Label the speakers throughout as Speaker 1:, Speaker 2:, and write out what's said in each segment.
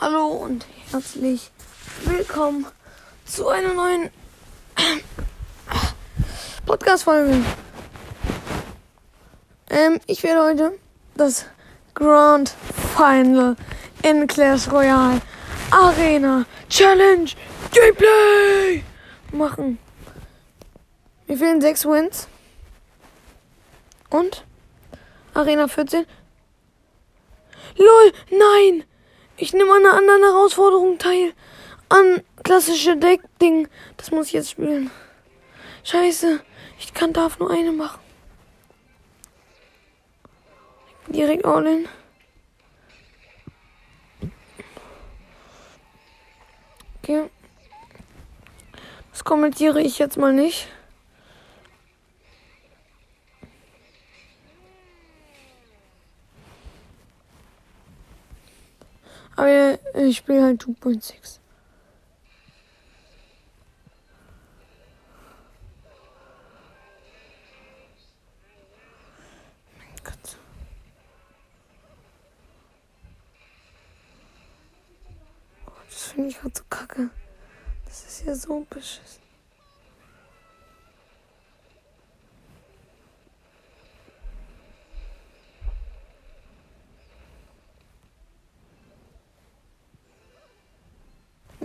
Speaker 1: Hallo und herzlich willkommen zu einer neuen Podcast-Folge. Ähm, ich werde heute das Grand Final in Clash Royale Arena Challenge Gameplay machen. Mir fehlen sechs Wins. Und Arena 14. LOL, nein! Ich nehme an einer anderen Herausforderung teil. An klassische Deck-Ding. Das muss ich jetzt spielen. Scheiße. Ich kann, darf nur eine machen. Direkt all in. Okay. Das kommentiere ich jetzt mal nicht. Aber ich spiele halt 2.6. Mein Gott. Oh, das finde ich gerade so kacke. Das ist ja so beschissen.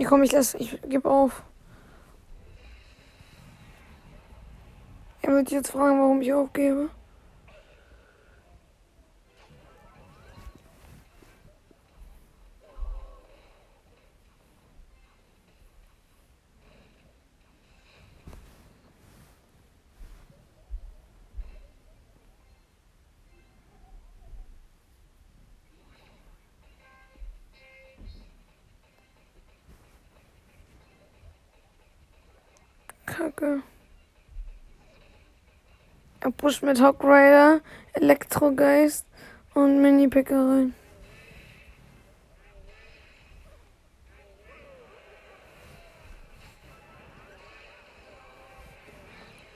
Speaker 1: Ja, komm, ich lass, ich gebe auf. Er wird jetzt fragen, warum ich aufgebe. Kacke. Er pusht mit Hawk Rider, Elektrogeist und Mini-Picker rein.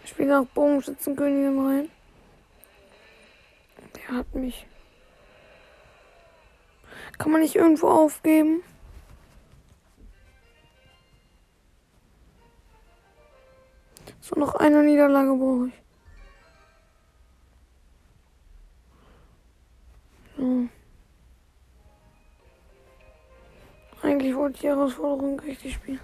Speaker 1: Ich spiele auch Bogenschützenkönigin rein. Der hat mich. Kann man nicht irgendwo aufgeben? So, noch eine Niederlage brauche ich. So. Eigentlich wollte ich die Herausforderung richtig spielen.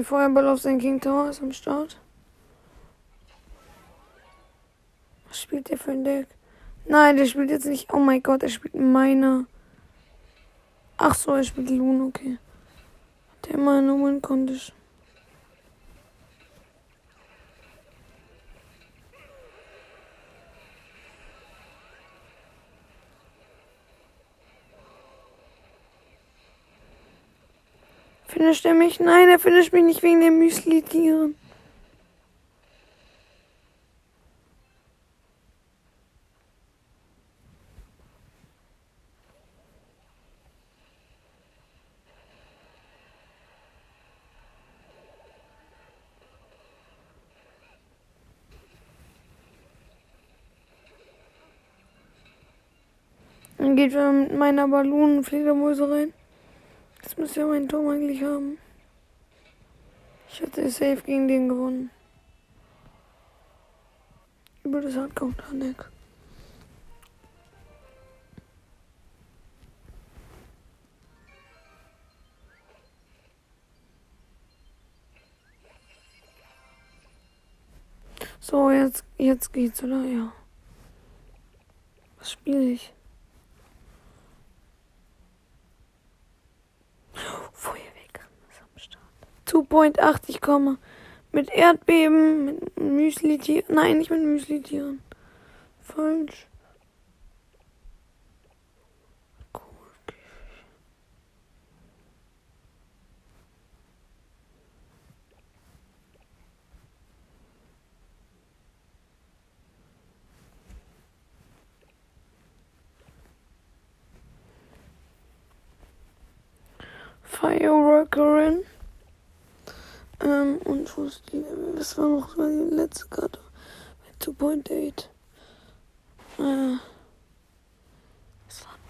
Speaker 1: Okay, Feuerball auf sein King Tower ist am Start. Was spielt der für ein Deck? Nein, der spielt jetzt nicht. Oh mein Gott, er spielt meiner. Ach so, er spielt Loon, okay. Der meine Win Condition. Finisht er mich? Nein, er finisht mich nicht wegen der Müsli-Tieren. Dann geht er mit meiner Ballonenfledermäuse rein. Müsste ja mein Turm eigentlich haben. Ich hatte safe gegen den gewonnen. Über das Hardcounter-Deck. So, jetzt, jetzt geht's, oder? Ja. Was spiele ich? zu Point 80 komme. Mit Erdbeben, mit Müsli-Tieren. Nein, nicht mit Müsli-Tieren. Falsch. Fireworkerin. Ähm, und wo ist die? Was war noch die letzte Karte? 2.8. Äh.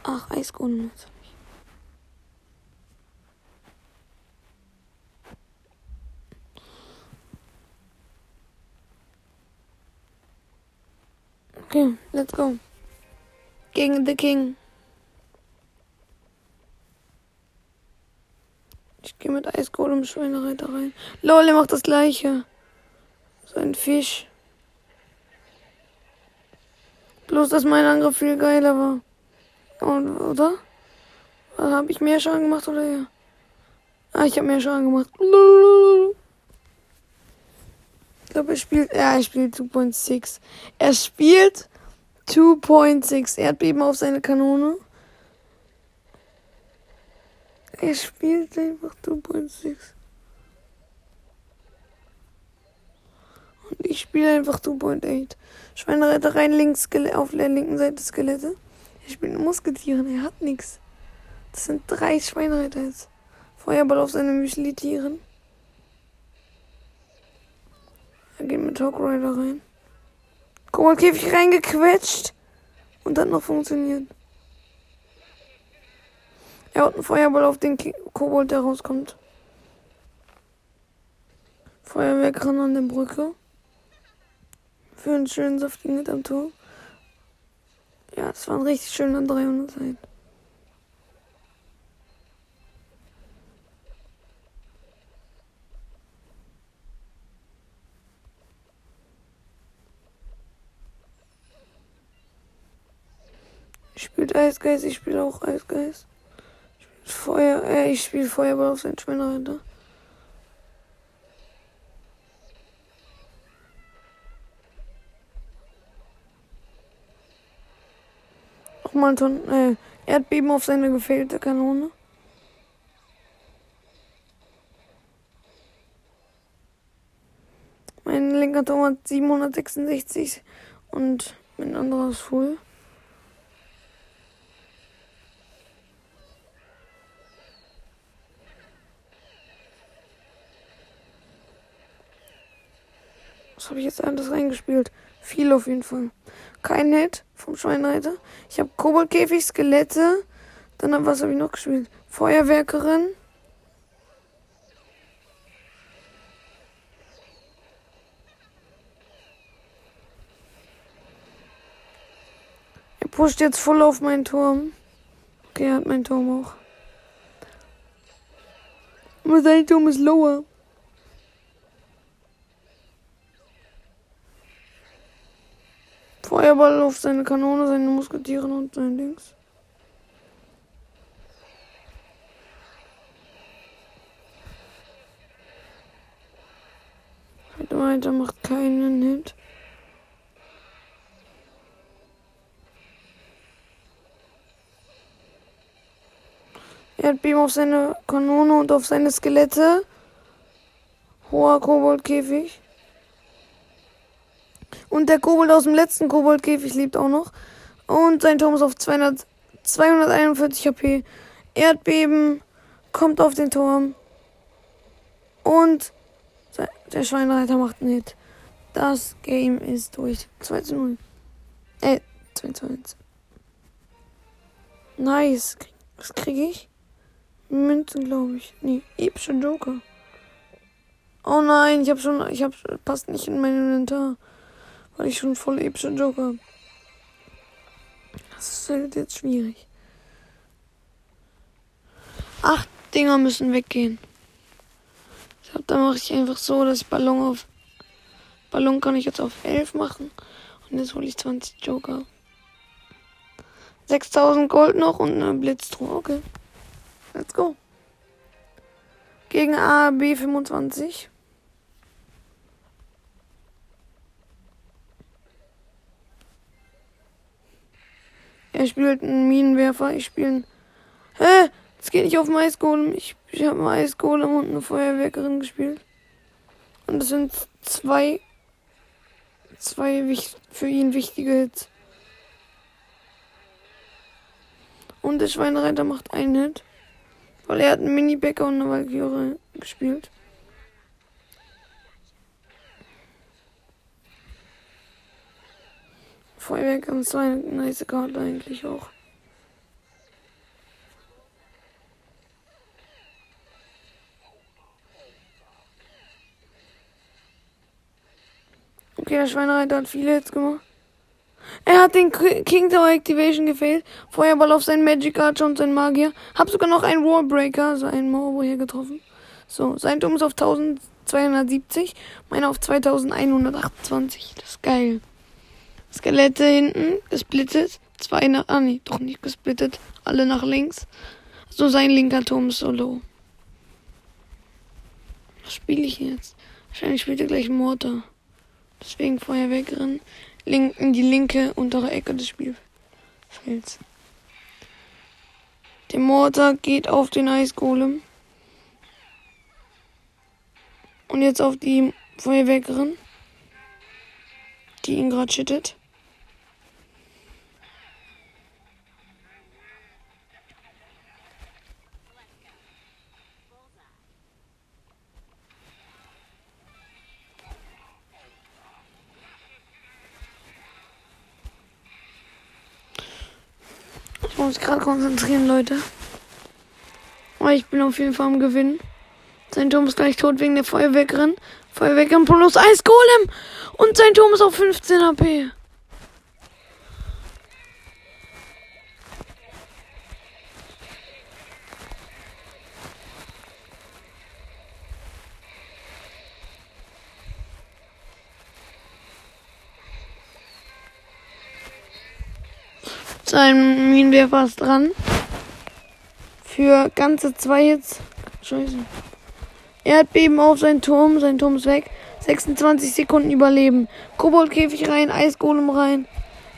Speaker 1: Ach, Eisgrund. Okay, let's go. Gegen The King. Gehe mit Eiskohle im Schweinereiter rein. Lol, er macht das gleiche. So ein Fisch. Bloß, dass mein Angriff viel geiler war. Und, oder? Habe ich mehr Schaden gemacht oder ja? Ah, ich habe mehr Schaden gemacht. Ich glaube, er spielt. Ja, er spielt 2.6. Er spielt 2.6 Erdbeben auf seine Kanone. Er spielt einfach 2.6. Und ich spiele einfach 2.8. Schweinereiter rein links auf der linken Seite Skelette. Er spielt Musketieren, er hat nichts. Das sind drei Schweinereiter jetzt. Feuerball auf seine Müsli-Tieren. Er geht mit Talk Rider rein. Koboldkäfig reingequetscht. Und hat noch funktioniert. Er hat einen Feuerball auf den Kobold, der rauskommt. Feuerwerk ran an der Brücke. Für einen schönen saftigen Hit am Tor. Ja, das war ein richtig schöner 300 Seiten. Ich spiele Eisgeist, ich spiele auch Eisgeist. Feuer, äh, ich spiele Feuerball auf seinen Schweinereiter. Nochmal Ton, äh, Erdbeben auf seine gefehlte Kanone. Mein linker Turm hat 766 und mein anderer ist voll. Habe ich jetzt alles reingespielt? Viel auf jeden Fall. Kein Hit vom Schweinreiter. Ich habe Koboldkäfig, Skelette. Dann was habe ich noch gespielt? Feuerwerkerin. Er pusht jetzt voll auf meinen Turm. Okay, er hat meinen Turm auch. Aber sein Turm ist lower. Feuerball auf seine Kanone, seine Musketieren und sein Dings. Weiter macht keinen Hit. Erdbeben auf seine Kanone und auf seine Skelette. Hoher Koboldkäfig. Und der Kobold aus dem letzten Koboldkäfig lebt auch noch. Und sein Turm ist auf 200, 241 HP. Erdbeben kommt auf den Turm. Und der Schweinreiter macht einen Hit. Das Game ist durch. 2 zu 0. Äh, 2 zu 1. Nice. Was kriege ich? Münzen, glaube ich. Nee, epische Joker. Oh nein, ich habe schon, ich habe, passt nicht in mein Inventar. Weil ich schon voll epische Joker Das ist halt jetzt schwierig. Acht Dinger müssen weggehen. Ich glaube, da mache ich einfach so, dass ich Ballon auf. Ballon kann ich jetzt auf 11 machen. Und jetzt hole ich 20 Joker. 6000 Gold noch und eine Blitztruhe. Okay. Let's go. Gegen A, B 25. Er spielt einen Minenwerfer, ich spiele. Hä? Es geht nicht auf den Eisgolem. Ich, ich habe einen und eine Feuerwerkerin gespielt. Und das sind zwei. Zwei für ihn wichtige Hits. Und der Schweinereiter macht einen Hit. Weil er hat einen Mini-Bäcker und eine Valkyrie gespielt. Feuerwerk und so eine nice Karte eigentlich auch. Okay, der Schweinereiter hat viele Hits gemacht. Er hat den King Tower Activation gefehlt. Feuerball auf seinen Magic Archer und seinen Magier. Hab sogar noch einen Wallbreaker, also einen Moro hier getroffen. So, sein Turm ist auf 1270, meiner auf 2128. Das ist geil. Skelette hinten, gesplittet. Zwei nach, ah nee, doch nicht gesplittet. Alle nach links. So, sein linker Turm ist so low. Was spiele ich jetzt? Wahrscheinlich spielt er gleich Mortar. Deswegen Feuerwerkerin. Link in die linke untere Ecke des Spielfelds. Der Mortar geht auf den Eisgolem. Und jetzt auf die Feuerwerkerin, die ihn gerade schüttet. Muss mich gerade konzentrieren, Leute. Aber ich bin auf jeden Fall am Gewinnen. Sein Turm ist gleich tot wegen der Feuerwehrgrin. Feuerwehrgrin plus Eisgolem. Und sein Turm ist auf 15 HP. Sein Minenwerfer ist dran. Für ganze zwei Hits. Scheiße. Er hat Beben auf seinen Turm. Sein Turm ist weg. 26 Sekunden überleben. Koboldkäfig rein, Eisgolem rein.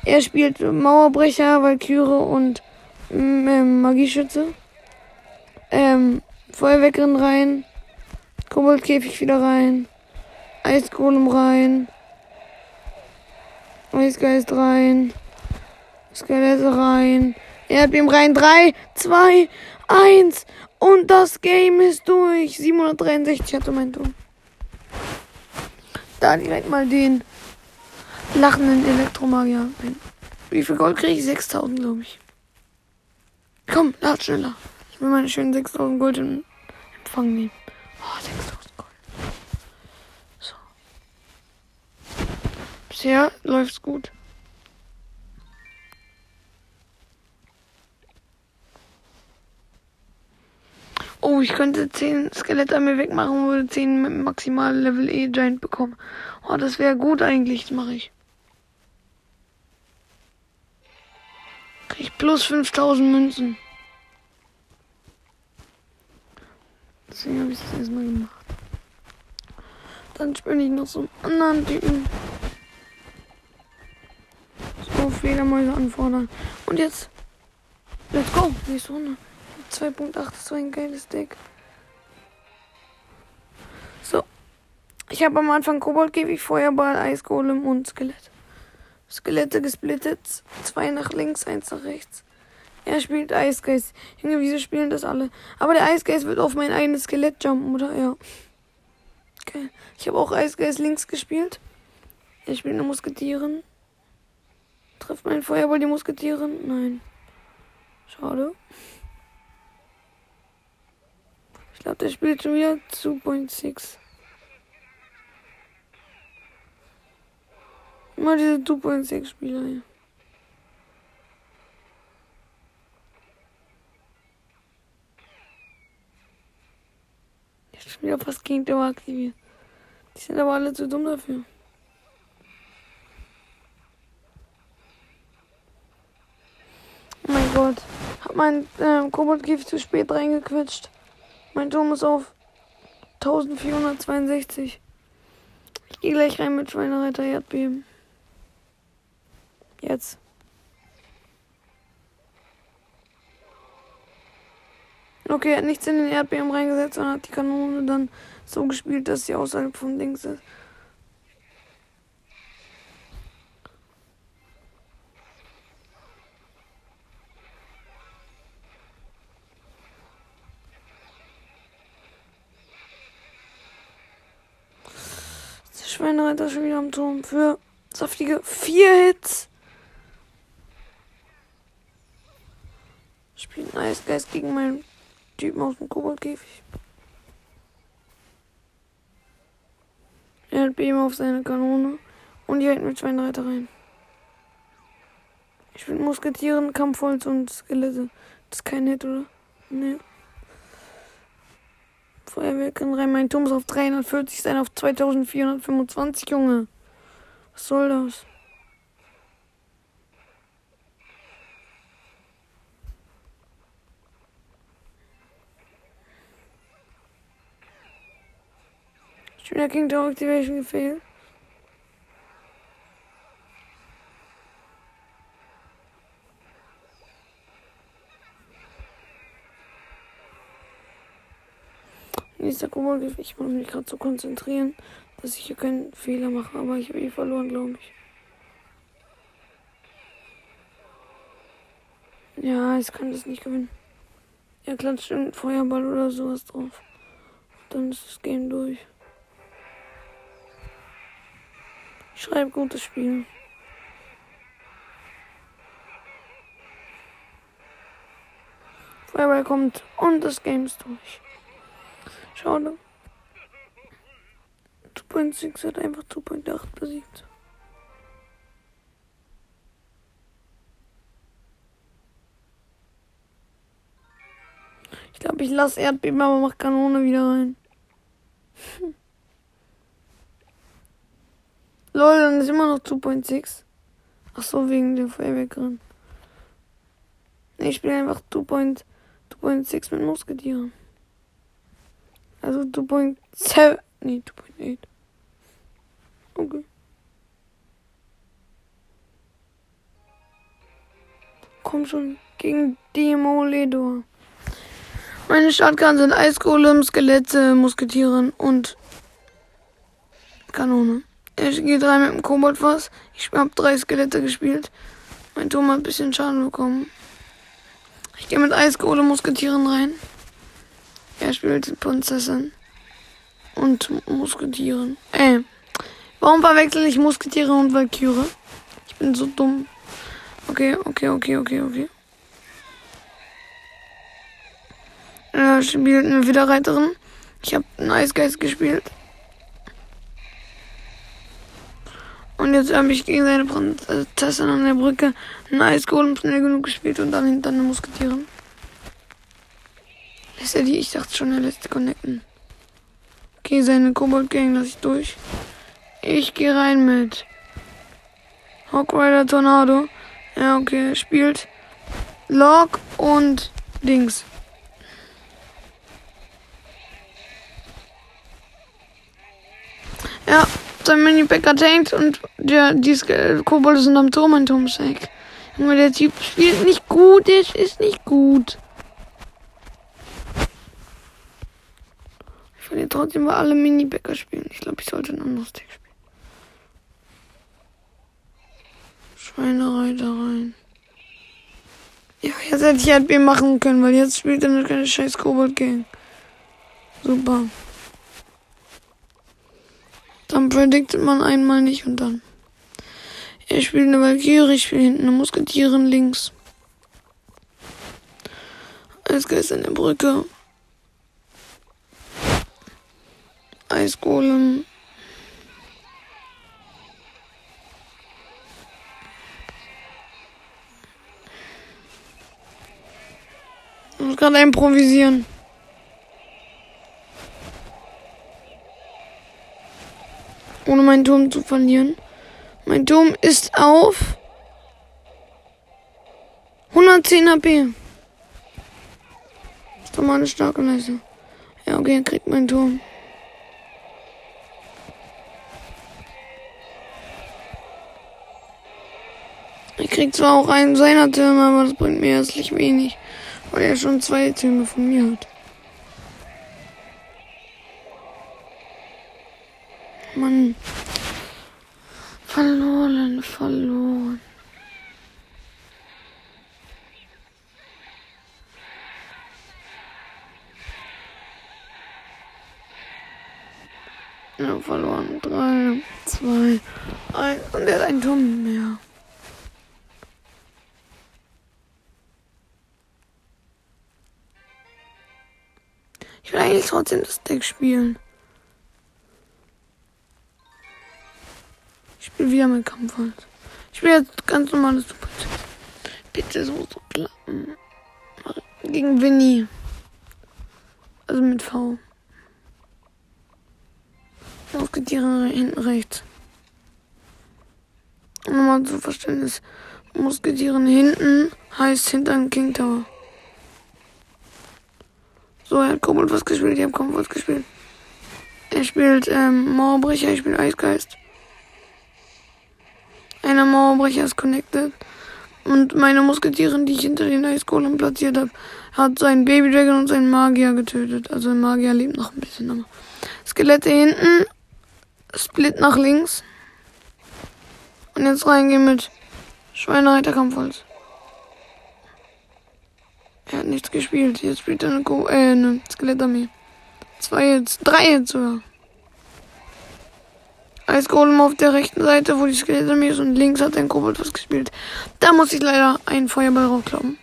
Speaker 1: Er spielt Mauerbrecher, Valkyrie und ähm, Magieschütze. Ähm, Feuerweckerin rein. Koboldkäfig wieder rein. Eisgolem rein. Eisgeist rein. Skelette rein. Erdbeben rein. 3, 2, 1. Und das Game ist durch. 763 hatte mein Turm. Da direkt mal den lachenden Elektromagier. Wie viel Gold kriege ich? 6000, glaube ich. Komm, lad schneller. Ich will meine schönen 6000 Gold in Empfang nehmen. Oh, 6000 Gold. So. Bisher läuft's gut. Oh, ich könnte 10 Skelette an mir wegmachen und würde 10 maximal Level E Giant bekommen. Oh, das wäre gut eigentlich. Das mache ich. Krieg ich plus 5000 Münzen. Deswegen habe ich das erstmal gemacht. Dann spiele ich noch so einen anderen Typen. So, Fledermäuse anfordern. Und jetzt. Let's go. Nächste Runde. 2.8 ist so ein geiles Deck. So. Ich habe am Anfang Koboldkäfig, Feuerball, Eisgolem und Skelett. Skelette gesplittet. Zwei nach links, eins nach rechts. Er spielt Eisgeist. Junge, wieso spielen das alle? Aber der Eisgeist wird auf mein eigenes Skelett jumpen, oder? Ja. Okay. Ich habe auch Eisgeist links gespielt. Er spielt eine Musketieren. Trifft mein Feuerball die Musketieren? Nein. Schade. Ich glaube, der spielt schon wieder 2.6. Immer diese 2.6 Spieler hier. Jetzt schon wieder fast Gegentor aktiviert. Die sind aber alle zu dumm dafür. Oh mein Gott. Hat mein äh, Koboldgift zu spät reingequetscht. Mein Turm ist auf 1462. Ich gehe gleich rein mit Schweinereiter Erdbeben. Jetzt. Okay, er hat nichts in den Erdbeben reingesetzt, sondern hat die Kanone dann so gespielt, dass sie außerhalb vom Dings ist. Schweinereiter schon wieder am Turm für saftige vier Hits. Spielt ein Eisgeist gegen meinen Typen aus dem Koboldkäfig. Er hat Beam auf seine Kanone und die hält mit Schweinereiter rein. Ich bin Musketieren, Kampfholz und Skelette. Das ist kein Hit, oder? Nee. Feuerwehr kann rein. Mein Turm ist auf 340 sein, auf 2425, Junge. Was soll das? Schon King Tower Activation gefehlt. Nächster Kobold, ich muss mich gerade so konzentrieren, dass ich hier keinen Fehler mache, aber ich habe eh verloren, glaube ich. Ja, ich kann das nicht gewinnen. Er klatscht einen Feuerball oder sowas drauf. Dann ist das Game durch. Ich schreibe gutes Spiel. Feuerball kommt und das Game ist durch. Schade. 2.6 hat einfach 2.8 besiegt. Ich glaube, ich lasse Erdbeben, aber mach Kanone wieder rein. Lol, dann ist immer noch 2.6. Ach so, wegen dem Feuerwehrgrin. Nee, ich spiele einfach 2.6 mit Musketieren. Also 2.7. Nee, 2.8. Okay. Komm schon, gegen Demoledor. Meine Startkarten sind Eisgolem, Skelette, Musketieren und Kanone. Ich gehe drei mit dem Koboldfass. Ich habe drei Skelette gespielt. Mein Turm hat ein bisschen Schaden bekommen. Ich gehe mit Eisgolem, Musketieren rein. Er spielt Prinzessin. Und Musketieren. Äh. Warum verwechsel ich Musketiere und Valkyrie? Ich bin so dumm. Okay, okay, okay, okay, okay. Er spielt eine Widerreiterin. Ich habe einen Eisgeist gespielt. Und jetzt habe ich gegen seine Prinzessin an der Brücke einen Eisgolem schnell genug gespielt und dann hinter eine Musketieren. Ist er die? Ich dachte schon, er lässt connecten. Okay, seine Kobold-Gang lasse ich durch. Ich gehe rein mit Hawkrider Tornado. Ja, okay, spielt Log und Dings. Ja, sein Mini-Packer tankt und der, die Kobolde sind am Turm, ein Turm ist weg. Junge, der Typ spielt nicht gut, der ist nicht gut. Will trotzdem mal alle Mini-Bäcker spielen. Ich glaube, ich sollte ein anderes Deck spielen. Schweinerei da rein. Ja, jetzt hätte ich halt B machen können, weil jetzt spielt er nur keine scheiß Kobold-Gang. Super. Dann prediktet man einmal nicht und dann. Er spielt eine Valkyrie, ich spiele hinten eine Musketierin links. Als Geist an der Brücke. Eisgolem. Ich muss gerade improvisieren. Ohne meinen Turm zu verlieren. Mein Turm ist auf 110 HP. Ist doch mal eine starke Leistung. Ja, okay, kriegt meinen Turm. Er kriegt zwar auch einen seiner Türme, aber das bringt mir herzlich wenig, weil er schon zwei Türme von mir hat. Mann. Verloren, verloren. Ja, verloren. Drei, zwei, eins. Und er hat einen Turm mehr. Will trotzdem das Deck spielen. Ich spiele wieder mit Kampfholz. Ich spiele jetzt ganz normales Super. Bitte so, so klappen. Gegen Winnie. Also mit V. Musketiere hinten rechts. Nochmal zu Verständnis. Musketieren hinten heißt hinter dem King Tower. So, er hat Kobold was gespielt, ich habe Kobold was gespielt. Er spielt ähm, Mauerbrecher, ich spiele Eisgeist. Einer Mauerbrecher ist connected. Und meine Musketiere, die ich hinter den Eisgolem platziert habe, hat seinen Babydragon und seinen Magier getötet. Also der Magier lebt noch ein bisschen, aber. Skelette hinten. Split nach links. Und jetzt reingehen mit Schweinereiter Kampfholz. Er hat nichts gespielt. Jetzt spielt er eine, Go äh, eine Skelettarmee. Zwei jetzt, drei jetzt sogar. Eisgolem auf der rechten Seite, wo die Skelettarmee ist, und links hat ein Kobold was gespielt. Da muss ich leider einen Feuerball raufkloppen.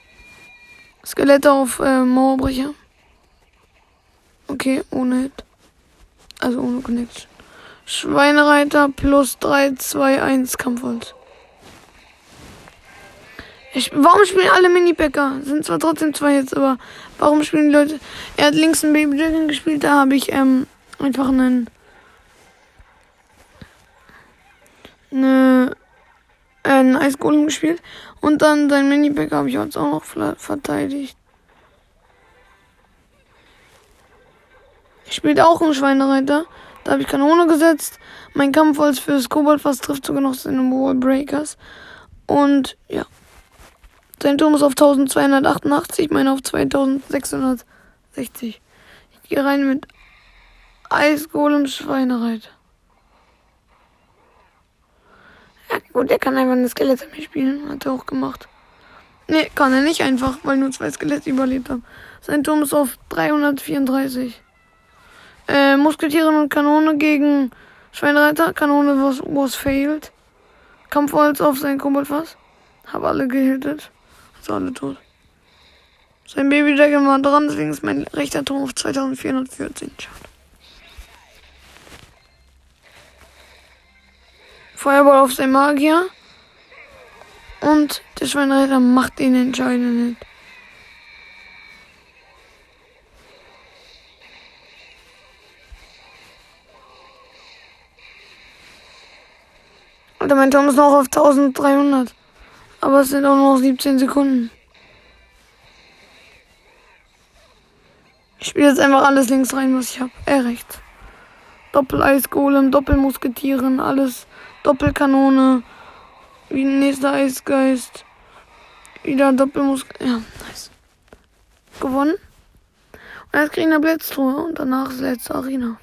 Speaker 1: Skelette auf äh, Mauerbrecher. Okay, ohne Hit. Also ohne Connection. Schweinereiter plus 3, 2, 1 Kampfholz. Ich, warum spielen alle Mini-Bäcker? Sind zwar trotzdem zwei jetzt, aber warum spielen die Leute? Er hat links einen Baby Dragon gespielt, da habe ich ähm, einfach einen. Eine, äh, einen Eisgolem gespielt. Und dann sein Mini-Bäcker habe ich jetzt auch noch verteidigt. Ich spiele auch einen Schweinereiter. Da habe ich Kanone gesetzt. Mein Kampfholz fürs Koboldfass trifft sogar noch seine Wall Breakers. Und ja. Sein Turm ist auf 1288, meine auf 2660. Ich gehe rein mit Eisgolem Schweinereiter. Ja gut, er kann einfach eine Skelettarmee spielen. Hat er auch gemacht. Nee, kann er nicht einfach, weil nur zwei Skelette überlebt haben. Sein Turm ist auf 334. Äh, Musketieren und Kanone gegen Schweinereiter. Kanone was, was failed. Kampfholz auf sein Koboldfass. Hab alle gehittet. Also alle tot. Sein Baby Dragon war dran, deswegen ist mein rechter Turm auf 2414. Schade. Feuerball auf sein Magier. Und der Schweinereiter macht den entscheidenden. Alter, mein Turm ist noch auf 1300. Aber es sind auch noch 17 Sekunden. Ich spiele jetzt einfach alles links rein, was ich habe. Äh, rechts. Doppel-Eisgolem, Doppelmusketieren, alles. Doppelkanone. Wie nächster Eisgeist. Wieder Doppelmusk. Ja, nice. Gewonnen. Und jetzt kriegen wir Blitztruhe und danach ist letzte Arena.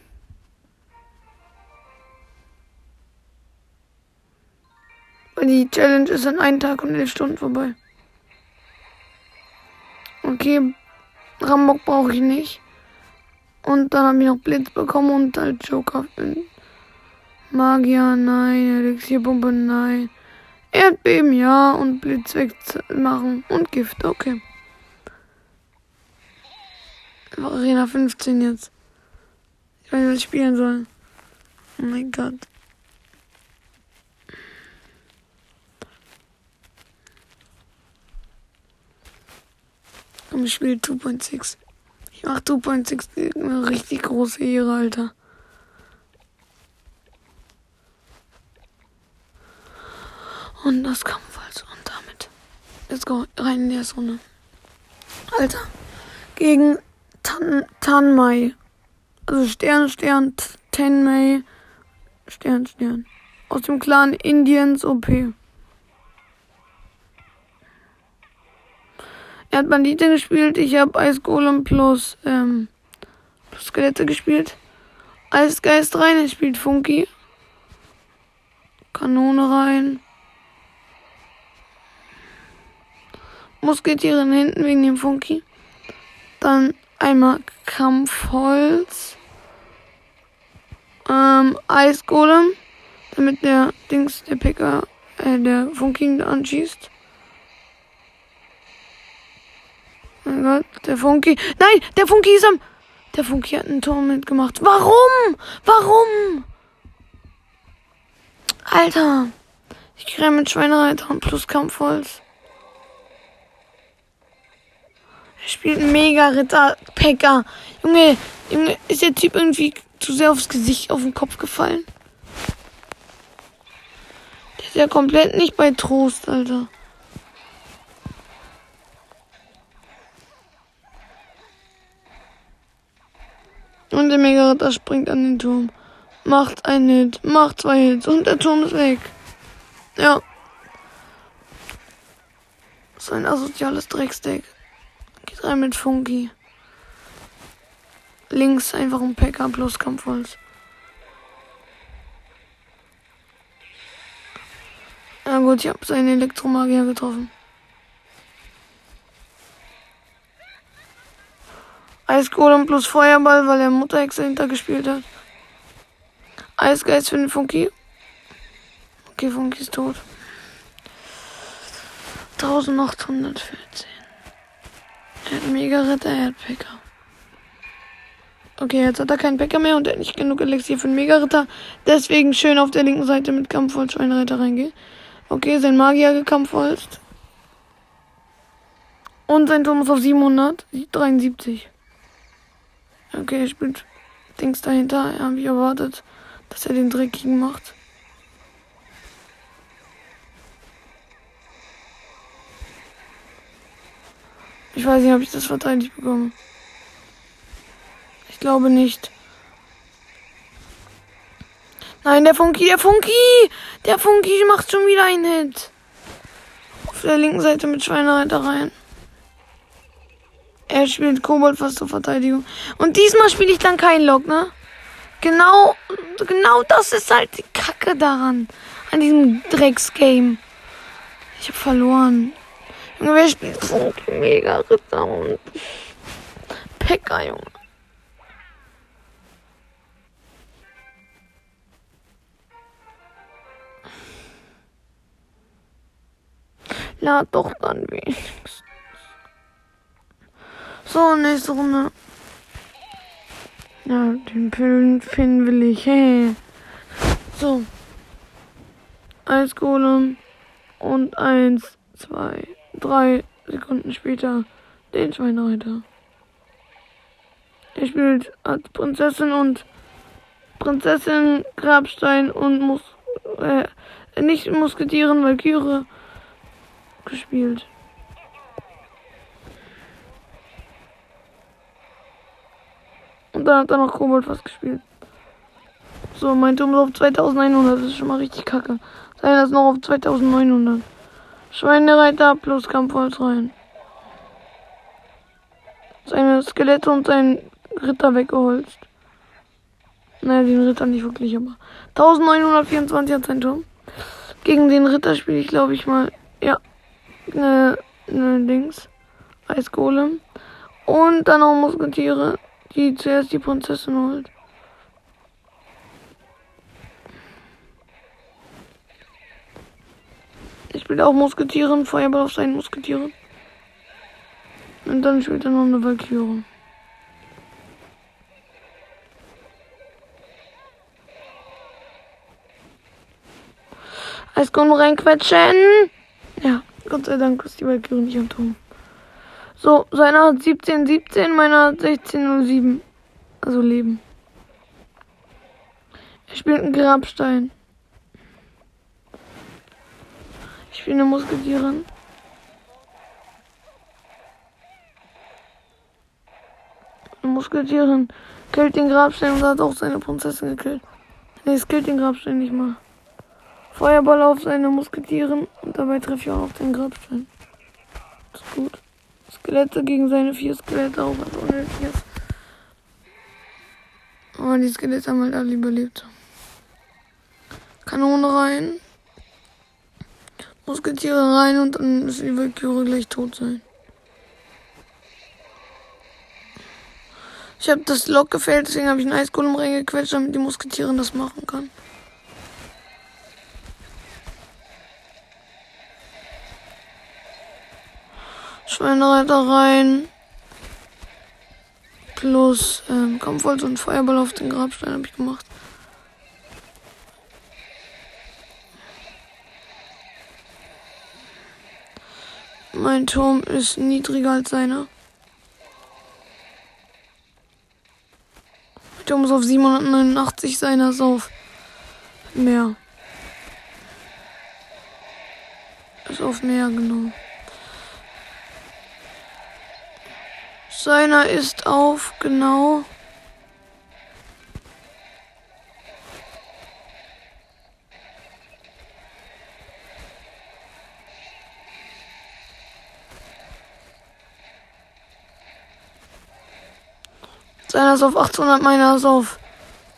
Speaker 1: Weil die Challenge ist in einem Tag und elf Stunden vorbei. Okay, Rambock brauche ich nicht. Und dann habe ich noch Blitz bekommen und halt Joker. Magier, nein. Elixierpumpe, nein. Erdbeben, ja. Und Blitz wegmachen. Und Gift, okay. Arena 15 jetzt. Ich weiß nicht, was ich spielen soll. Oh mein Gott. Und ich spiele 2.6. Ich mach 2.6 eine richtig große Ehre, Alter. Und das Kampfholz. Und damit. Let's go. Rein in die Sonne. Alter. Gegen Tan Tanmai. Also Stern, Stern, Tenmei. Stern, Stern. Aus dem Clan Indians OP. Er hat Banditen gespielt. Ich habe Eisgolem plus, ähm, plus Skelette gespielt. Eisgeist rein. Er spielt Funky. Kanone rein. Musketieren hinten wegen dem Funky. Dann einmal Kampfholz. Ähm, Eisgolem, damit der Dings, der Picker, äh, der Funky anschießt. Mein Gott, der Funky. Nein, der Funky ist am. Der Funky hat einen Tor mitgemacht. Warum? Warum? Alter. Ich kriege mit Schweinereiter und plus Kampfholz. Er spielt einen Mega-Ritter-Packer. Junge, Junge, ist der Typ irgendwie zu sehr aufs Gesicht, auf den Kopf gefallen? Der ist ja komplett nicht bei Trost, Alter. Und der Mega-Ritter springt an den Turm. Macht einen Hit, macht zwei Hits und der Turm ist weg. Ja. So ein asoziales Drecksdeck. Geht rein mit Funky. Links einfach ein Packer plus Kampfholz. Na gut, ich habe seinen Elektromagier getroffen. Eisgolem plus Feuerball, weil er Mutterhexe hintergespielt hat. Eisgeist für den Funky. Okay, Funky ist tot. 1814. Er hat mega Ritter, er hat Packer. Okay, jetzt hat er keinen Packer mehr und er hat nicht genug Elixier für den Mega-Ritter. Deswegen schön auf der linken Seite mit Kampfholz Schweinereiter reingehen. Okay, sein Magier gekampfholzt. Und sein Turm ist auf 773. Okay, er spielt Dings dahinter. Ja, habe ich erwartet, dass er den dreckigen macht. Ich weiß nicht, ob ich das verteidigt bekomme. Ich glaube nicht. Nein, der Funky, der Funky! Der Funky macht schon wieder einen Hit. Auf der linken Seite mit Schweinereiter rein. Er spielt Kobold fast zur Verteidigung. Und diesmal spiele ich dann keinen Lock, ne? Genau, genau das ist halt die Kacke daran. An diesem Drecksgame. Ich habe verloren. Junge, wer spielt so mega Ritter und Pekka, Junge. Lad doch dann wenigstens. So, nächste Runde. Ja, den Finn will ich. Hey. So. Eisgolem. Und eins, zwei, drei Sekunden später den Schweinereiter. Er spielt als Prinzessin und Prinzessin Grabstein und muss äh, nicht Musketieren Valkyrie gespielt. Und dann hat er noch Kobold was gespielt. So, mein Turm ist auf 2100. Das ist schon mal richtig kacke. Sein ist noch auf 2900. Schweinereiter plus Kampfholz rein. Seine Skelette und sein Ritter weggeholzt. Naja, den Ritter nicht wirklich, aber 1924 hat sein Turm. Gegen den Ritter spiele ich, glaube ich, mal. Ja, ne, ne Dings. Eisgolem. Und dann noch Musketiere, die zuerst die Prinzessin holt. Ich spiele auch Musketieren, Feuerball auf seinen Musketieren. Und dann spielt er noch eine Valkyrie. Eisgolem reinquetschen. Ja. Gott sei Dank ist die Valkyrie nicht am Turm. So, seiner hat 17, 17, meiner hat 16, 07. Also Leben. Er spielt einen Grabstein. Ich spiele eine Musketierin. Eine Musketierin killt den Grabstein und hat auch seine Prinzessin gekillt. Nee, es killt den Grabstein nicht mal. Feuerball auf seine Musketieren und dabei treffe ich auch auf den Grabstein. Ist gut. Skelette gegen seine vier Skelette auch was unnötiges. Aber die Skelette haben halt alle überlebt. Kanone rein. Musketiere rein und dann müssen die Valkyrie gleich tot sein. Ich habe das Lock gefällt, deswegen habe ich einen Eisgolem reingequetscht, damit die Musketierin das machen kann. Schweinereiter rein. Plus ähm, Kampfholz und Feuerball auf den Grabstein habe ich gemacht. Mein Turm ist niedriger als seiner. Mein Turm ist auf 789, seiner ist auf mehr. Ist auf mehr, genau. Seiner ist auf genau. Seiner ist auf 800, meiner ist auf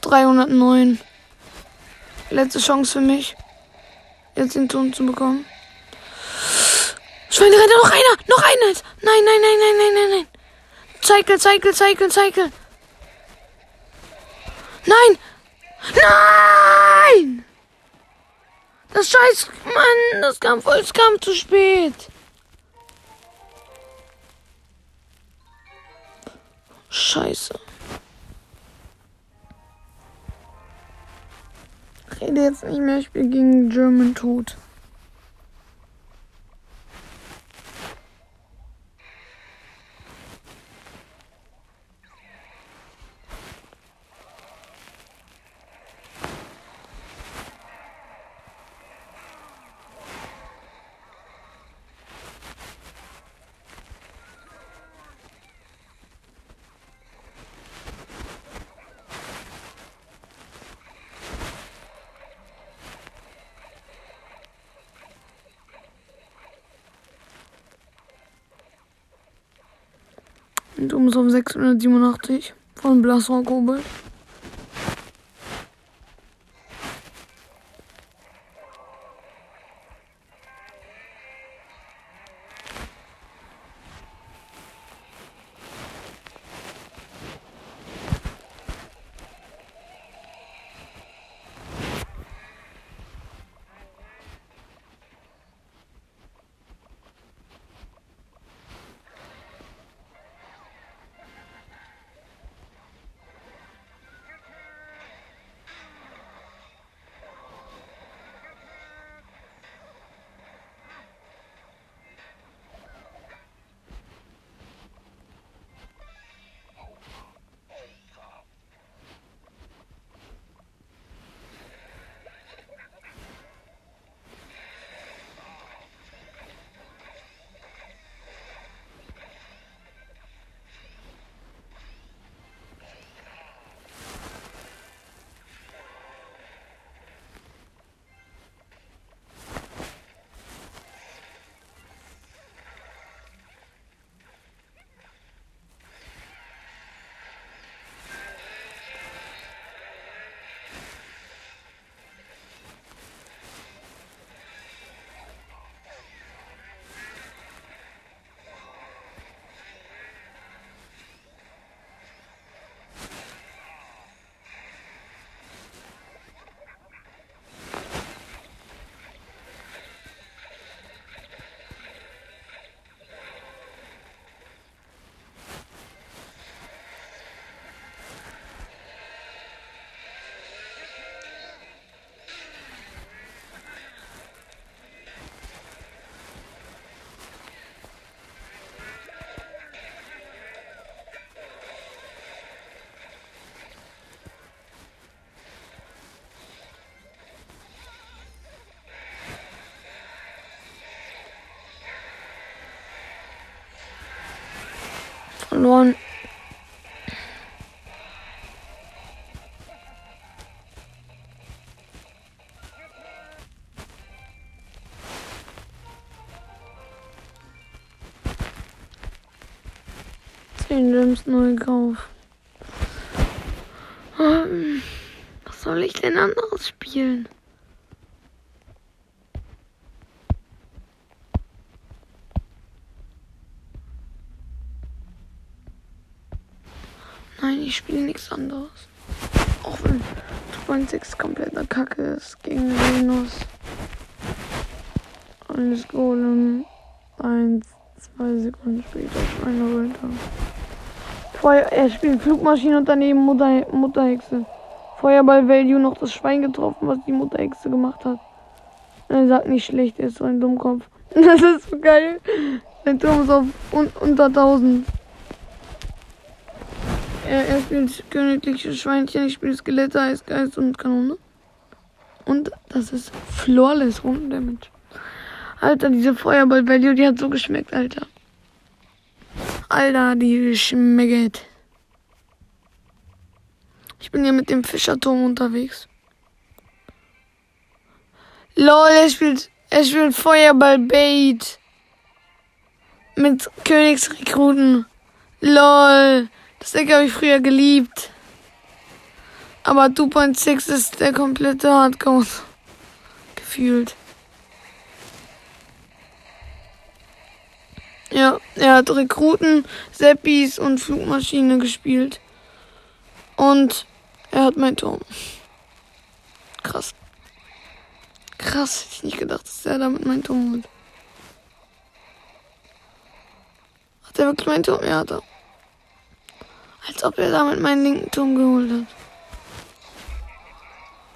Speaker 1: 309. Letzte Chance für mich, jetzt den Ton zu bekommen. Schweinereiter, noch einer! Noch einer! Nein, nein, nein, nein, nein, nein, nein! Cycle, cycle, cycle, cycle. Nein! Nein! Das Scheiß, Mann, das kam voll, es kam zu spät. Scheiße. Ich rede jetzt nicht mehr, ich bin gegen German tot. Und um so 687 von Blasrock Kobold. Verloren. Zehn Gems neu gekauft. Ähm, was soll ich denn anderes spielen? Nein, ich spiele nichts anderes. Auch wenn 2.6 kompletter Kacke ist gegen Venus. Alles Golem. Eins, zwei Sekunden später Schweine runter. Feuer, er spielt Flugmaschine und daneben Mutter, Mutterhexe. Feuerball Value noch das Schwein getroffen, was die Mutterhexe gemacht hat. Er sagt nicht schlecht, er ist so ein Dummkopf. Das ist so geil. Der Turm ist auf un unter 1000. Er, er spielt königliche Schweinchen, ich spiele Skelette, Eisgeist und Kanone. Und das ist flawless Runden-Damage. Alter, diese Feuerball-Value, die hat so geschmeckt, Alter. Alter, die schmeckt. Ich bin hier mit dem Fischerturm unterwegs. LOL, er spielt, er spielt Feuerball-Bait. Mit Königsrekruten. LOL. Das Deck habe ich früher geliebt. Aber 2.6 ist der komplette Hardcore. Gefühlt. Ja, er hat Rekruten, Seppis und Flugmaschine gespielt. Und er hat mein Turm. Krass. Krass, hätte ich nicht gedacht, dass er damit mein Turm hat. Hat er wirklich mein Turm? Ja, hat er. Als ob er damit meinen linken Turm geholt hat.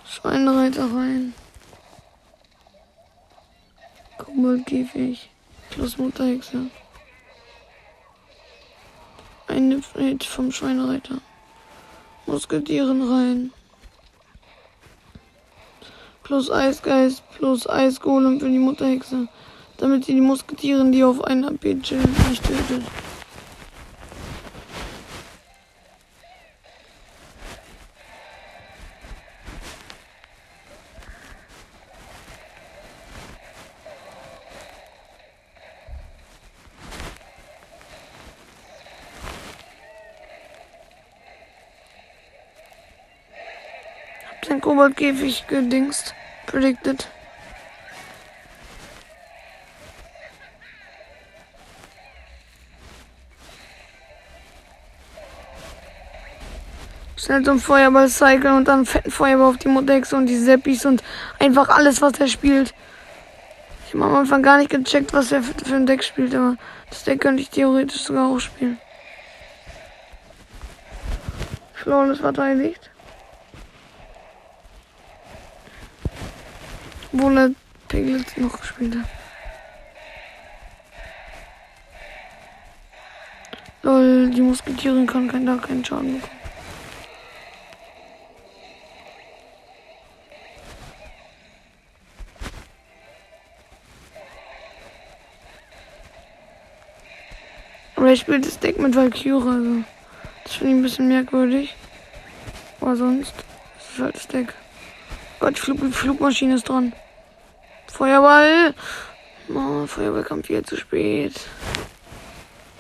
Speaker 1: Schweinereiter rein. Koboldkäfig. Plus Mutterhexe. Ein Nipfhit vom Schweinereiter. Musketieren rein. Plus Eisgeist, plus Eisgolem für die Mutterhexe. Damit sie die Musketieren, die auf einen AP chillen, nicht tötet. den Koboldkäfig gedingst. Predicted. Schnell zum Feuerball cyclen und dann fetten Feuerball auf die Modex und die Seppis und einfach alles, was er spielt. Ich habe am Anfang gar nicht gecheckt, was er für, für ein Deck spielt, aber das Deck könnte ich theoretisch sogar auch spielen. Flawless verteidigt. Er Piglet noch gespielt hat. Lol, die Musketieren kann kein, da keinen Schaden bekommen. Aber er spielt das Deck mit Valkyrie, also. Das finde ich ein bisschen merkwürdig. Aber sonst ist es halt das Deck. Gott, Flug, Flugmaschine ist dran. Feuerball. Oh, Feuerball kommt viel zu spät.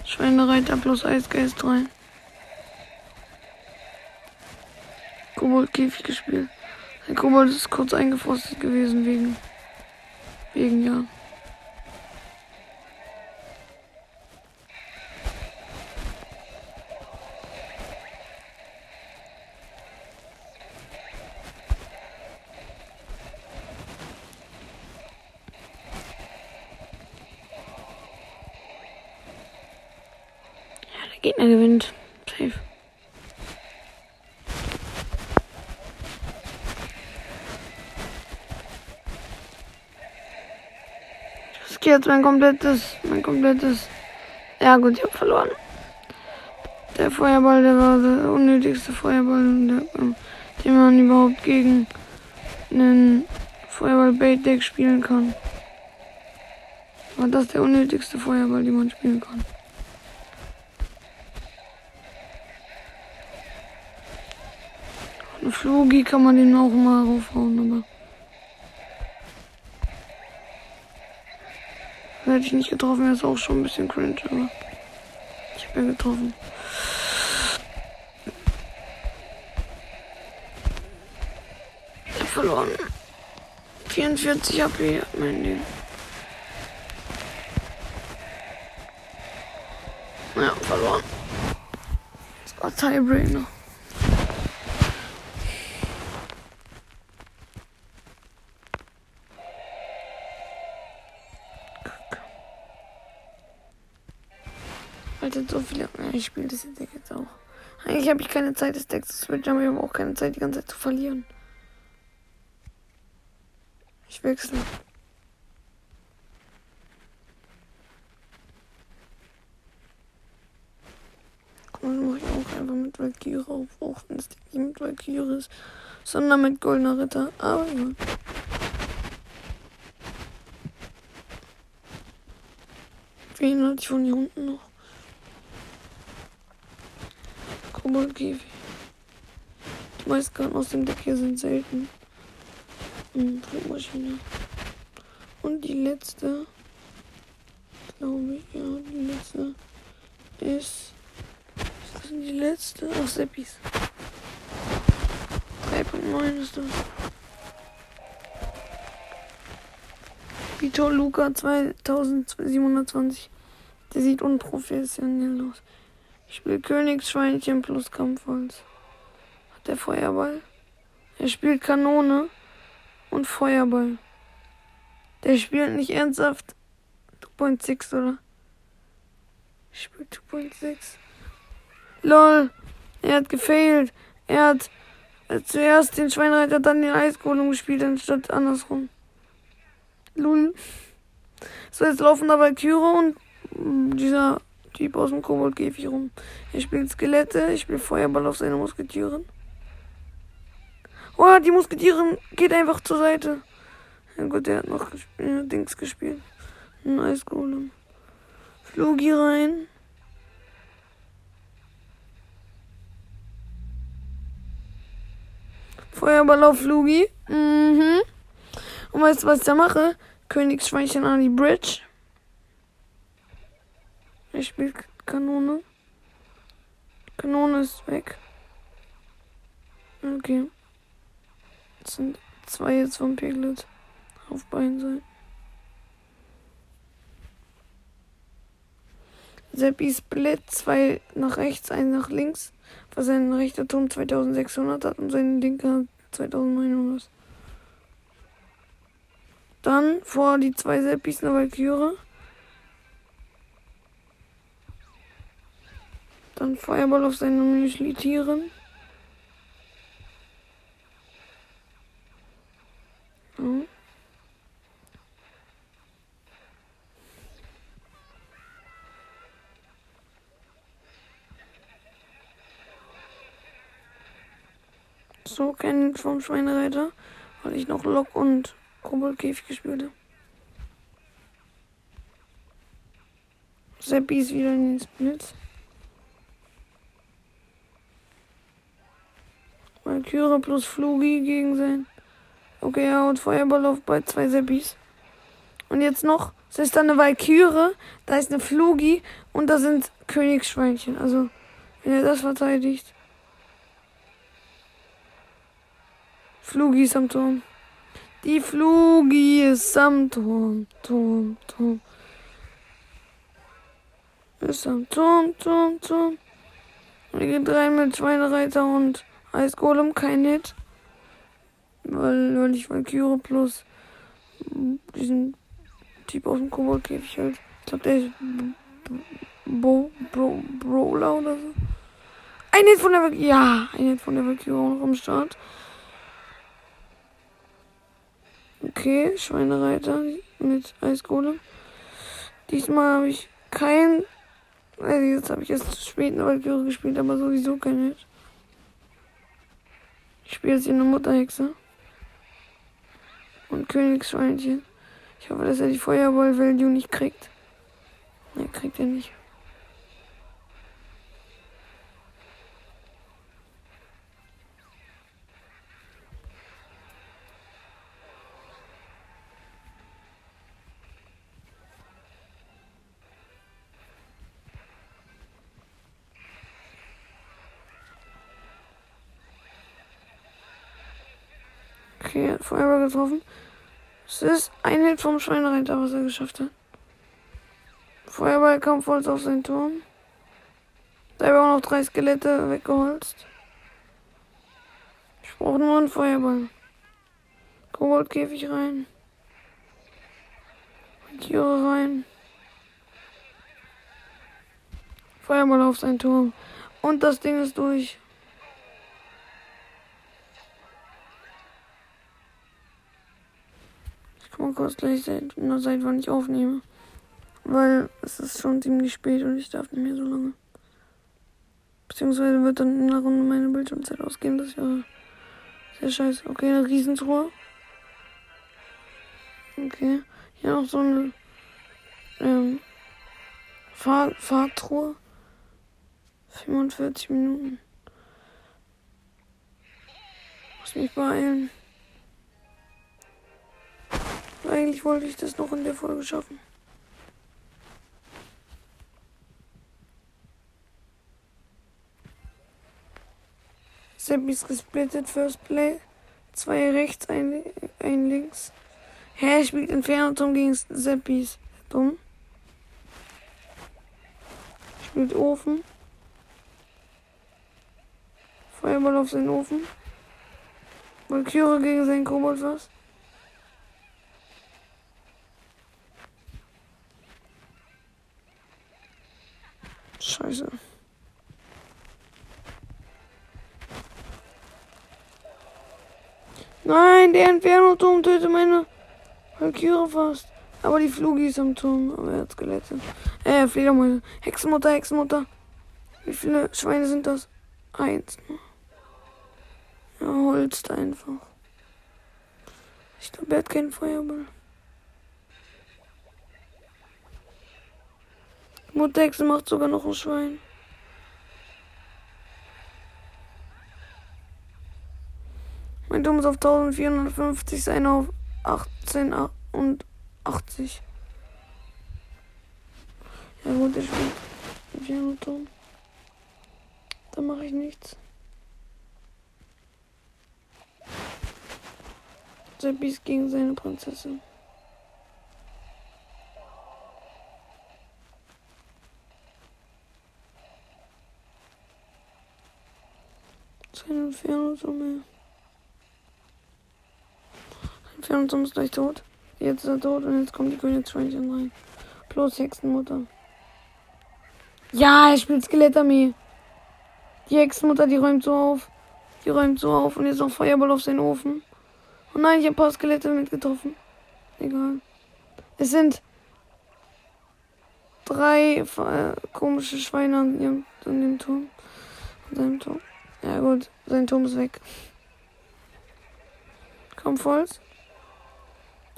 Speaker 1: Schweinereiter plus Eisgeist rein. Kobold-Käfig gespielt. Der Kobold ist kurz eingefrostet gewesen wegen. Wegen, ja. Gegner gewinnt. Safe. Das geht jetzt mein komplettes, mein komplettes. Ja gut, ich hab verloren. Der Feuerball, der war der unnötigste Feuerball, der, den man überhaupt gegen einen Feuerball-Bait-Deck spielen kann. War das der unnötigste Feuerball, den man spielen kann. Flugi kann man den auch mal raufhauen, aber. Hätte ich nicht getroffen, wäre es auch schon ein bisschen cringe, aber. Ich bin getroffen. Ich verloren. 44 HP hat mein Ding. Ja, verloren. Oh, Tiebreaker. Alter, ich spiele das Deck jetzt auch. Eigentlich habe ich keine Zeit, das Deck zu switchen, aber ich habe auch keine Zeit, die ganze Zeit zu verlieren. Ich wechsle. Dann mache ich auch einfach mit Valkyrie auf, auch wenn es nicht mit Valkyrie ist, sondern mit Goldener Ritter. Aber ja. Wen hatte ich von hier unten noch? Koboldkäfig. Die meisten Karten aus dem Deck hier sind selten. Und Flugmaschine. Und die letzte, glaube ich, ja, die letzte ist. Was ist denn die letzte? Ach, Seppis. 3.9 ist das. Vitor Luca 2720. Der sieht unprofessionell aus. Ich spiele Königsschweinchen plus Kampfholz. Hat der Feuerball? Er spielt Kanone und Feuerball. Der spielt nicht ernsthaft 2.6, oder? Ich spiele 2.6. LOL. Er hat gefailt. Er hat zuerst den Schweinreiter, dann den Eisgolem gespielt, anstatt andersrum. Lul. So, jetzt laufen da Valkyrie und dieser Typ aus dem Koboldkäfig rum. Er spielt Skelette, ich spiele Feuerball auf seine Musketieren. Oh, die Musketieren geht einfach zur Seite. Ja gut, der hat noch gespielt, Dings gespielt. Ein Eisgolem. Flugi rein. Feuerball auf Flugi. Mhm. Und weißt du, was ich da mache? Königsschweinchen an die Bridge. Ich spiele Kanone. Kanone ist weg. Okay. Das sind zwei jetzt vom Piglet. Auf beiden Seiten. Seppi Split, zwei nach rechts, ein nach links, weil sein rechter Turm 2600 hat und sein linker 2900. Dann vor die zwei Seppis eine Valkyrie. Dann Feuerball auf seine Müsli-Tieren. Ja. So kennen vom Schweinereiter, weil ich noch Lok und Koboldkäfig gespielt habe. Seppi ist wieder in den Splits. Valkyrie plus Flugi gegen sein. Okay, er haut Feuerball auf bei zwei Seppis. Und jetzt noch, es ist da eine Valkyrie, da ist eine Flugi und da sind Königsschweinchen. Also, wenn er das verteidigt. Flugi ist am Turm. Die Flugi ist am Turm, Turm, Turm. Ist am Turm, Turm, Turm. Wir gehen drei mit Schweinereiter und Eisgolem, kein Hit. Weil, weil ich Valkyrie plus diesen Typ aus dem Koboldkäfig halt. Ich glaube, der ist Bo, Bro, Brawler oder so. Ein Hit von der Valkyrie. Ja, ein Hit von der Valkyrie auch noch am Start. Okay, Schweinereiter mit Eisgolem. Diesmal habe ich kein. Also jetzt habe ich erst zu spät eine Valkyrie gespielt, aber sowieso kein Hit. Ich spiele jetzt hier eine Mutterhexe. Und Königsschweinchen. Ich hoffe, dass er die Feuerball-Value nicht kriegt. Ne, kriegt er nicht. Er Feuerball getroffen. Es ist ein Hit vom Schweinereiter, was er geschafft hat. Feuerball kam voll auf seinen Turm. Da habe ich auch noch drei Skelette weggeholzt. Ich brauche nur einen Feuerball. Koboldkäfig rein. Tiere rein. Feuerball auf sein Turm. Und das Ding ist durch. Mal kurz gleich, seit, nur seit wann ich aufnehme. Weil es ist schon ziemlich spät und ich darf nicht mehr so lange. Beziehungsweise wird dann in der Runde meine Bildschirmzeit ausgehen. Das ja sehr scheiße. Okay, eine Riesentruhe. Okay. Hier noch so eine ähm, Fahr Fahrtruhe. 45 Minuten. Muss mich beeilen. Eigentlich wollte ich das noch in der Folge schaffen. Seppi ist gesplittet, First Play. Zwei rechts, ein, ein links. Hä, spielt Inferno-Turm gegen Seppis. Dumm. Spielt Ofen. Feuerball auf seinen Ofen. Valkyrie gegen seinen Kobold was? Scheiße. Nein, der Inferno-Turm tötet meine Valkyrie fast. Aber die Flugi ist am Turm. Aber er hat Skelette. Äh, Fledermäuse. Hexenmutter, Hexenmutter. Wie viele Schweine sind das? Eins. Er holzt einfach. Ich glaube, er hat keinen Feuerball. Mutterhexe macht sogar noch ein Schwein. Mein Turm ist auf 1450, sein auf 1880. Ja gut, ich spielt Piano-Turm. Da mache ich nichts. Seppis gegen seine Prinzessin. Sein Inferno mehr. Inferno ist gleich tot. Jetzt ist er tot und jetzt kommt die Königsschweinchen rein. Plus Hexenmutter. Ja, er spielt Skelettarmee. Die Hexenmutter, die räumt so auf. Die räumt so auf und jetzt noch Feuerball auf seinen Ofen. Oh nein, ich habe ein paar Skelette mitgetroffen. Egal. Es sind drei äh, komische Schweine an, ihrem, an dem Turm. An seinem Turm. Ja gut, sein Turm ist weg. Komm Volz.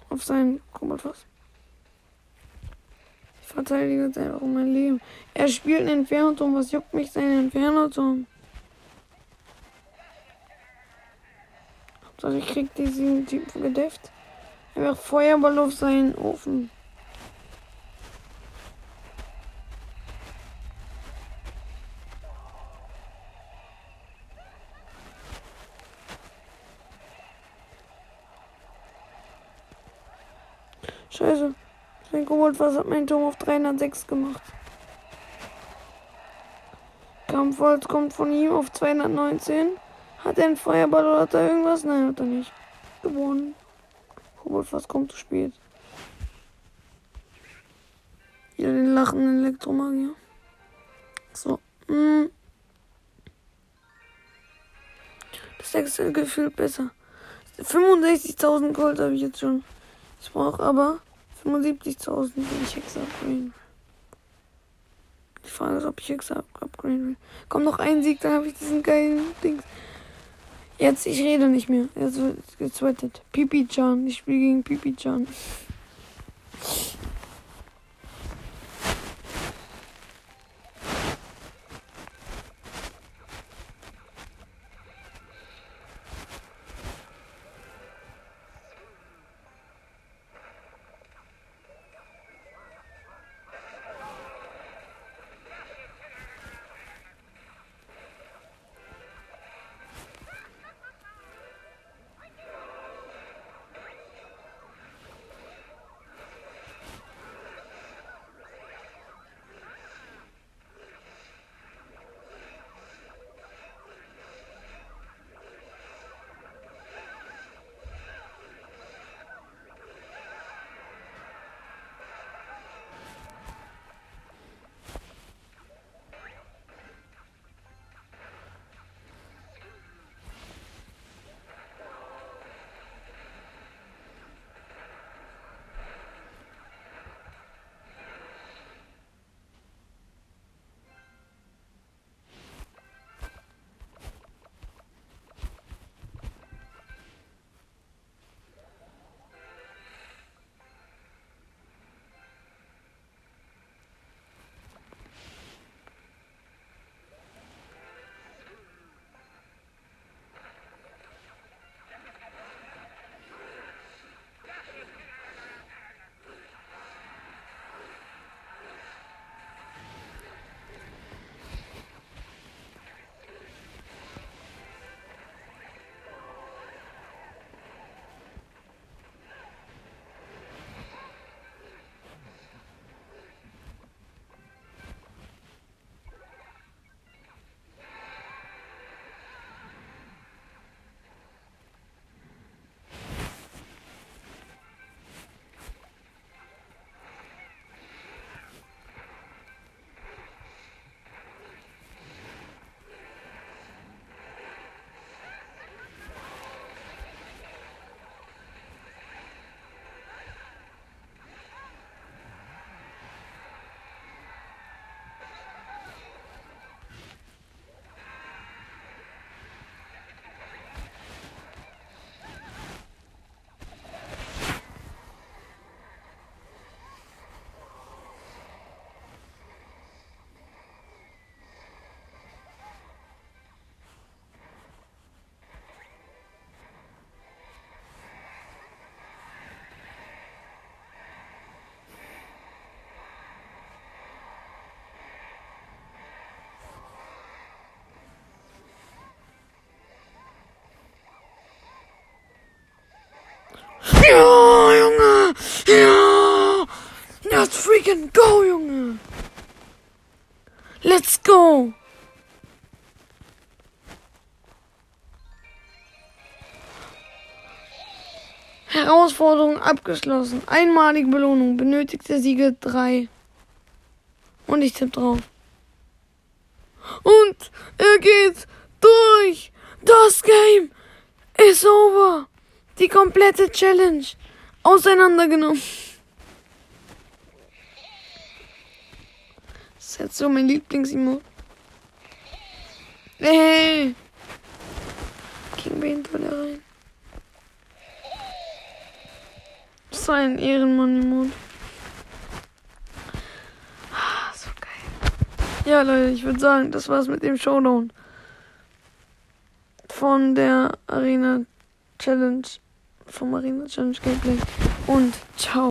Speaker 1: Auf sein Koboldfass. Ich verteidige jetzt einfach um mein Leben. Er spielt einen Inferno-Turm. Was juckt mich sein Inferno-Turm? Also ich krieg diesen Typen gedefft. Einfach Feuerball auf seinen Ofen. Scheiße. Kobold, was hat mein Turm auf 306 gemacht? Kampfholz kommt von ihm auf 219. Hat er einen Feuerball oder hat er irgendwas? Nein, hat er nicht. Gewonnen. Kobold, was kommt zu spät? Wieder den lachenden Elektromagier. So. Hm. Das sechste Gefühl besser. 65.000 Gold habe ich jetzt schon. Ich brauche aber 75.000, wenn ich Hexe upgraden. Die Frage ist, ob ich Hexe upgraden will. Kommt noch ein Sieg, dann habe ich diesen geilen Dings. Jetzt, ich rede nicht mehr. Jetzt wird gezwettet. Pipi-chan. Ich spiele gegen Pipi-chan. Freaking go, Junge! Let's go! Herausforderung abgeschlossen. Einmalige Belohnung. Benötigte Siege 3. Und ich tippe drauf. Und er geht durch. Das Game ist over. Die komplette Challenge auseinandergenommen. Das ist jetzt so mein Lieblings-Emote. Hey. King Bane soll da rein. War ein Ehrenmann-Emote. Ah, so geil. Ja, Leute, ich würde sagen, das war's mit dem Showdown. Von der Arena Challenge. Vom Arena Challenge Gameplay. Und ciao.